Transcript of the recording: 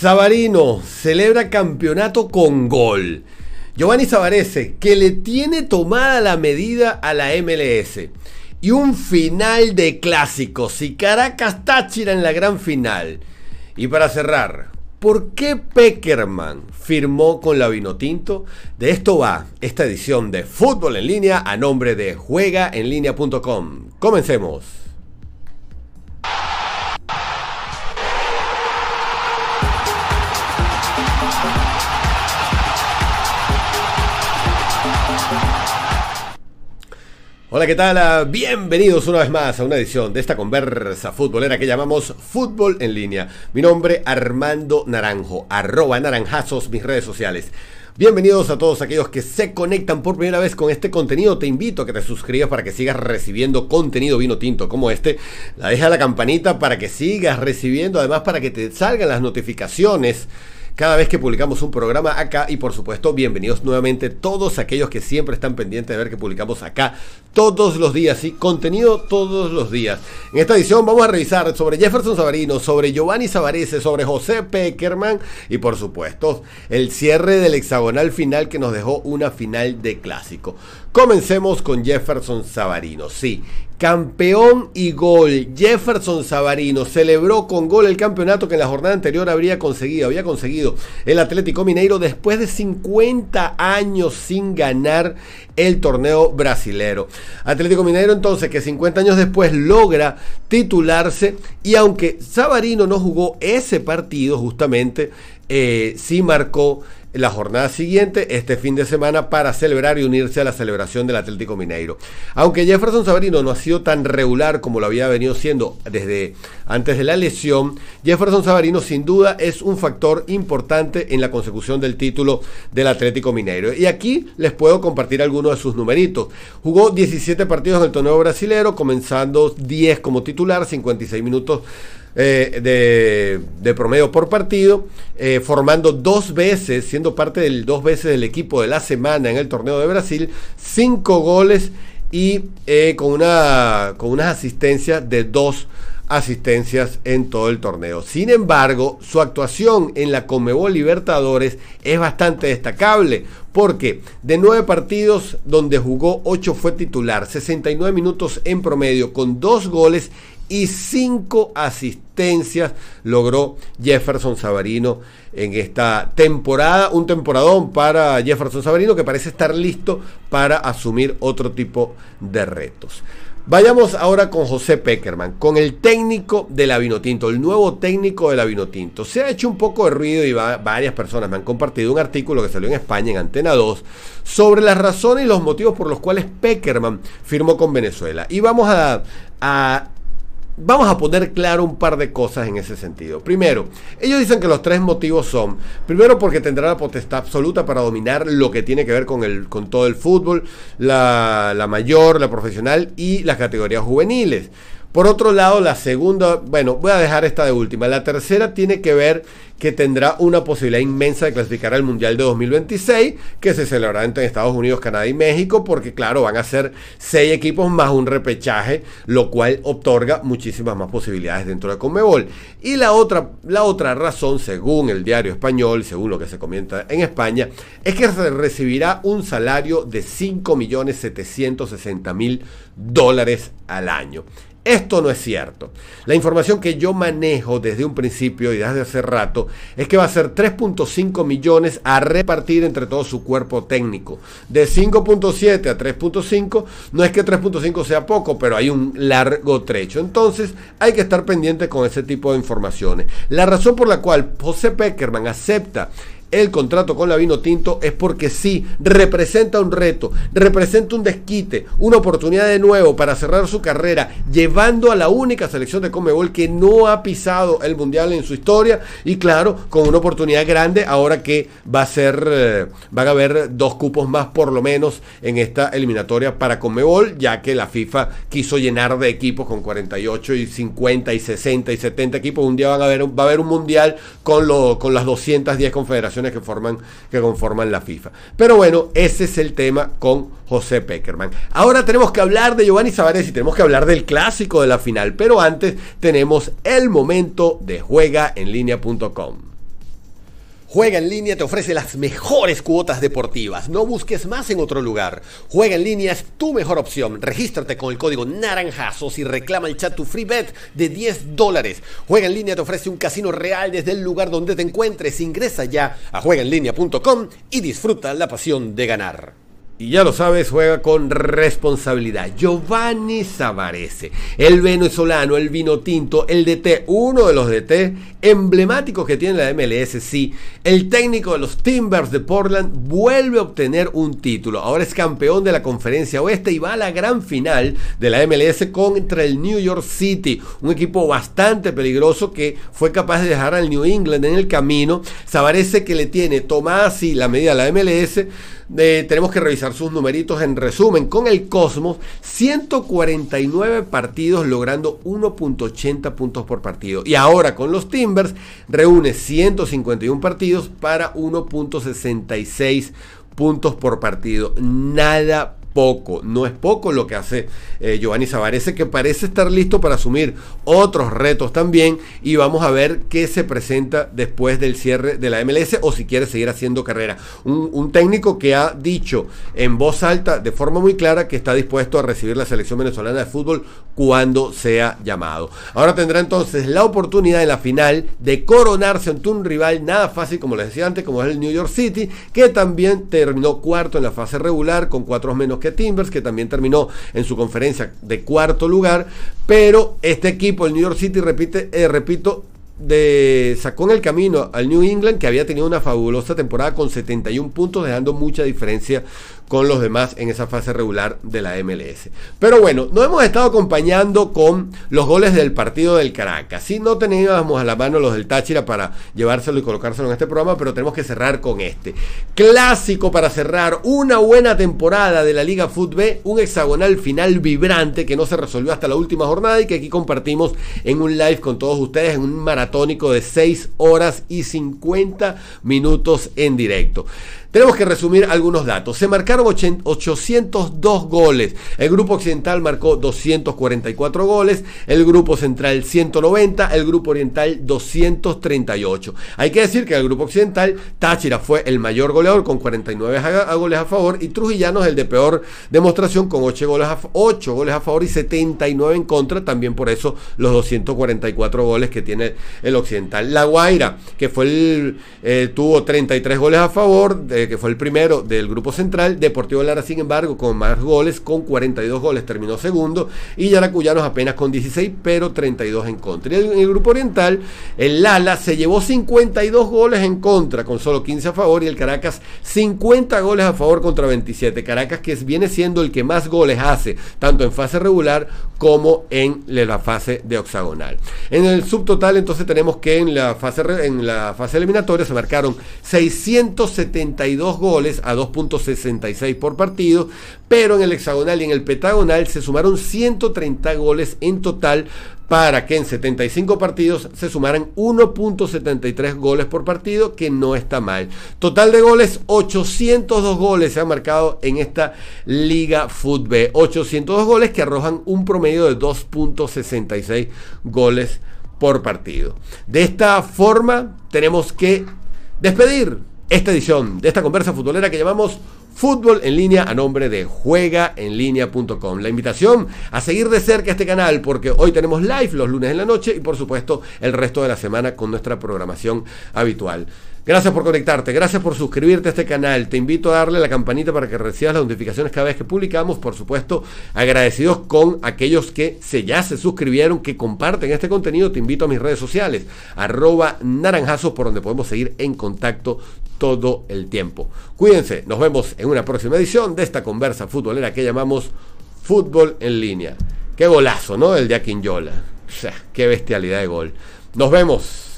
Sabarino celebra campeonato con gol. Giovanni Savarese, que le tiene tomada la medida a la MLS. Y un final de clásicos y Caracas Táchira en la gran final. Y para cerrar, ¿por qué Peckerman firmó con la Vinotinto? De esto va esta edición de Fútbol en línea a nombre de juegaenlinea.com. Comencemos. Hola, ¿qué tal? Bienvenidos una vez más a una edición de esta conversa futbolera que llamamos Fútbol en línea. Mi nombre Armando Naranjo, arroba naranjazos mis redes sociales. Bienvenidos a todos aquellos que se conectan por primera vez con este contenido. Te invito a que te suscribas para que sigas recibiendo contenido vino tinto como este. La deja la campanita para que sigas recibiendo, además para que te salgan las notificaciones cada vez que publicamos un programa acá y por supuesto bienvenidos nuevamente todos aquellos que siempre están pendientes de ver que publicamos acá todos los días, y contenido todos los días. En esta edición vamos a revisar sobre Jefferson Sabarino, sobre Giovanni Savarese, sobre José Peckerman y por supuesto el cierre del hexagonal final que nos dejó una final de clásico. Comencemos con Jefferson Savarino. Sí, campeón y gol. Jefferson Savarino celebró con gol el campeonato que en la jornada anterior habría conseguido, había conseguido el Atlético Mineiro después de 50 años sin ganar el torneo brasilero. Atlético Mineiro entonces que 50 años después logra titularse y aunque Savarino no jugó ese partido justamente, eh, sí marcó la jornada siguiente, este fin de semana, para celebrar y unirse a la celebración del Atlético Mineiro. Aunque Jefferson Savarino no ha sido tan regular como lo había venido siendo desde antes de la lesión, Jefferson Savarino sin duda es un factor importante en la consecución del título del Atlético Mineiro. Y aquí les puedo compartir algunos de sus numeritos. Jugó 17 partidos en el torneo brasilero, comenzando 10 como titular, 56 minutos eh, de, promedio por partido, eh, formando dos veces, siendo parte del dos veces del equipo de la semana en el torneo de Brasil, cinco goles y eh, con, una, con unas asistencias de dos asistencias en todo el torneo. Sin embargo, su actuación en la Comebol Libertadores es bastante destacable porque de nueve partidos donde jugó, ocho fue titular, 69 minutos en promedio con dos goles y cinco asistencias logró Jefferson Savarino en esta temporada. Un temporadón para Jefferson Savarino que parece estar listo para asumir otro tipo de retos. Vayamos ahora con José Peckerman, con el técnico de la el nuevo técnico de la. Se ha hecho un poco de ruido y varias personas me han compartido un artículo que salió en España, en Antena 2, sobre las razones y los motivos por los cuales Peckerman firmó con Venezuela. Y vamos a Vamos a poner claro un par de cosas en ese sentido. Primero, ellos dicen que los tres motivos son, primero porque tendrá la potestad absoluta para dominar lo que tiene que ver con, el, con todo el fútbol, la, la mayor, la profesional y las categorías juveniles. Por otro lado, la segunda, bueno, voy a dejar esta de última. La tercera tiene que ver que tendrá una posibilidad inmensa de clasificar al Mundial de 2026, que se celebrará entre Estados Unidos, Canadá y México, porque claro, van a ser seis equipos más un repechaje, lo cual otorga muchísimas más posibilidades dentro de Conmebol. Y la otra, la otra razón, según el diario español, según lo que se comenta en España, es que recibirá un salario de 5.760.000 dólares al año. Esto no es cierto. La información que yo manejo desde un principio y desde hace rato es que va a ser 3.5 millones a repartir entre todo su cuerpo técnico. De 5.7 a 3.5 no es que 3.5 sea poco, pero hay un largo trecho. Entonces hay que estar pendiente con ese tipo de informaciones. La razón por la cual José Peckerman acepta el contrato con la Vino Tinto es porque sí, representa un reto, representa un desquite, una oportunidad de nuevo para cerrar su carrera, llevando a la única selección de Comebol que no ha pisado el Mundial en su historia y claro, con una oportunidad grande ahora que va a ser, eh, van a haber dos cupos más por lo menos en esta eliminatoria para Comebol, ya que la FIFA quiso llenar de equipos con 48 y 50 y 60 y 70 equipos, un día van a va a haber un Mundial con, lo, con las 210 confederaciones que, forman, que conforman la FIFA. Pero bueno, ese es el tema con José Peckerman. Ahora tenemos que hablar de Giovanni y tenemos que hablar del clásico de la final. Pero antes tenemos el momento de juegaenlinea.com. Juega en línea te ofrece las mejores cuotas deportivas. No busques más en otro lugar. Juega en línea es tu mejor opción. Regístrate con el código naranjazos y reclama el chat tu free bet de 10 dólares. Juega en línea te ofrece un casino real desde el lugar donde te encuentres. Ingresa ya a juegaenlinea.com y disfruta la pasión de ganar y ya lo sabes, juega con responsabilidad. Giovanni Savarese, el venezolano, el vino tinto, el DT, uno de los DT emblemáticos que tiene la MLS, sí. El técnico de los Timbers de Portland vuelve a obtener un título. Ahora es campeón de la conferencia oeste y va a la gran final de la MLS contra el New York City, un equipo bastante peligroso que fue capaz de dejar al New England en el camino. Savarese que le tiene tomada así la medida de la MLS tenemos que revisar sus numeritos en resumen. Con el Cosmos, 149 partidos logrando 1.80 puntos por partido. Y ahora con los Timbers, reúne 151 partidos para 1.66 puntos por partido. Nada poco, no es poco lo que hace eh, Giovanni Savarese, que parece estar listo para asumir otros retos también y vamos a ver qué se presenta después del cierre de la MLS o si quiere seguir haciendo carrera. Un, un, técnico que ha dicho en voz alta, de forma muy clara, que está dispuesto a recibir la selección venezolana de fútbol cuando sea llamado. Ahora tendrá entonces la oportunidad en la final de coronarse ante un rival nada fácil, como les decía antes, como es el New York City, que también terminó cuarto en la fase regular con cuatro menos que Timbers, que también terminó en su conferencia de cuarto lugar. Pero este equipo, el New York City, repite, eh, repito, de, sacó en el camino al New England, que había tenido una fabulosa temporada con 71 puntos, dejando mucha diferencia con los demás en esa fase regular de la MLS. Pero bueno, nos hemos estado acompañando con los goles del partido del Caracas. Si no teníamos a la mano los del Táchira para llevárselo y colocárselo en este programa, pero tenemos que cerrar con este. Clásico para cerrar una buena temporada de la Liga Fútbol, un hexagonal final vibrante que no se resolvió hasta la última jornada y que aquí compartimos en un live con todos ustedes en un maratónico de 6 horas y 50 minutos en directo. Tenemos que resumir algunos datos. Se marcaron 802 goles. El grupo occidental marcó 244 goles. El grupo central 190. El grupo oriental 238. Hay que decir que el grupo occidental Táchira fue el mayor goleador con 49 goles a favor y Trujillanos el de peor demostración con 8 goles, a, 8 goles a favor y 79 en contra. También por eso los 244 goles que tiene el occidental. La Guaira, que fue el, eh, tuvo 33 goles a favor. De, eh, que fue el primero del grupo central. Deportivo Lara, sin embargo, con más goles, con 42 goles, terminó segundo. Y Yaracuyanos apenas con 16, pero 32 en contra. Y en el grupo oriental, el Lala se llevó 52 goles en contra, con solo 15 a favor. Y el Caracas 50 goles a favor contra 27. Caracas que viene siendo el que más goles hace, tanto en fase regular como en la fase de hexagonal. En el subtotal entonces tenemos que en la fase, en la fase eliminatoria se marcaron 670 32 goles a 2.66 por partido, pero en el hexagonal y en el pentagonal se sumaron 130 goles en total para que en 75 partidos se sumaran 1.73 goles por partido, que no está mal. Total de goles, 802 goles se han marcado en esta Liga Fútbol. 802 goles que arrojan un promedio de 2.66 goles por partido. De esta forma tenemos que despedir esta edición de esta conversa futbolera que llamamos Fútbol en línea a nombre de juegaenlinea.com. La invitación a seguir de cerca este canal porque hoy tenemos live los lunes en la noche y por supuesto el resto de la semana con nuestra programación habitual. Gracias por conectarte, gracias por suscribirte a este canal. Te invito a darle la campanita para que recibas las notificaciones cada vez que publicamos. Por supuesto, agradecidos con aquellos que se ya se suscribieron, que comparten este contenido. Te invito a mis redes sociales, arroba naranjazos, por donde podemos seguir en contacto todo el tiempo. Cuídense, nos vemos en una próxima edición de esta conversa futbolera que llamamos Fútbol en línea. Qué golazo, ¿no? El de Aquinyola. O qué bestialidad de gol. Nos vemos.